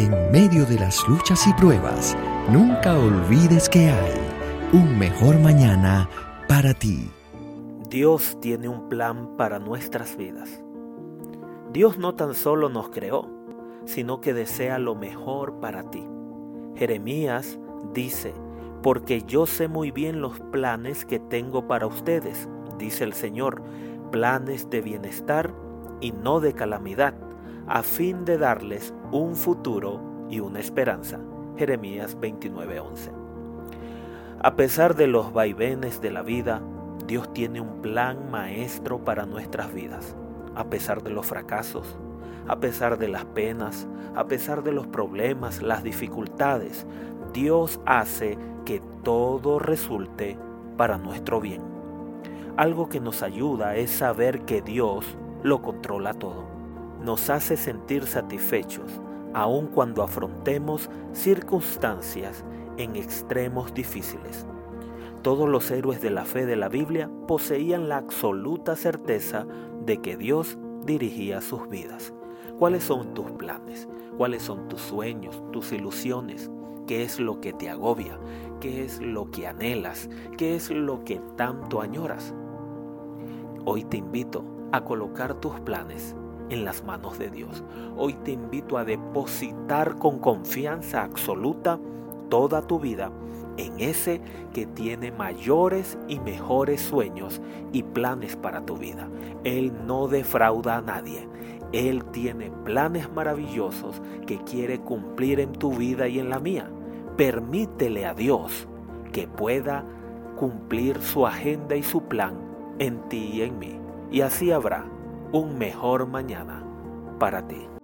En medio de las luchas y pruebas, nunca olvides que hay un mejor mañana para ti. Dios tiene un plan para nuestras vidas. Dios no tan solo nos creó, sino que desea lo mejor para ti. Jeremías dice, porque yo sé muy bien los planes que tengo para ustedes, dice el Señor, planes de bienestar y no de calamidad, a fin de darles un futuro y una esperanza. Jeremías 29:11. A pesar de los vaivenes de la vida, Dios tiene un plan maestro para nuestras vidas, a pesar de los fracasos, a pesar de las penas, a pesar de los problemas, las dificultades. Dios hace que todo resulte para nuestro bien. Algo que nos ayuda es saber que Dios lo controla todo. Nos hace sentir satisfechos, aun cuando afrontemos circunstancias en extremos difíciles. Todos los héroes de la fe de la Biblia poseían la absoluta certeza de que Dios dirigía sus vidas. ¿Cuáles son tus planes? ¿Cuáles son tus sueños, tus ilusiones? ¿Qué es lo que te agobia? ¿Qué es lo que anhelas? ¿Qué es lo que tanto añoras? Hoy te invito a colocar tus planes en las manos de Dios. Hoy te invito a depositar con confianza absoluta toda tu vida en ese que tiene mayores y mejores sueños y planes para tu vida. Él no defrauda a nadie. Él tiene planes maravillosos que quiere cumplir en tu vida y en la mía. Permítele a Dios que pueda cumplir su agenda y su plan en ti y en mí. Y así habrá un mejor mañana para ti.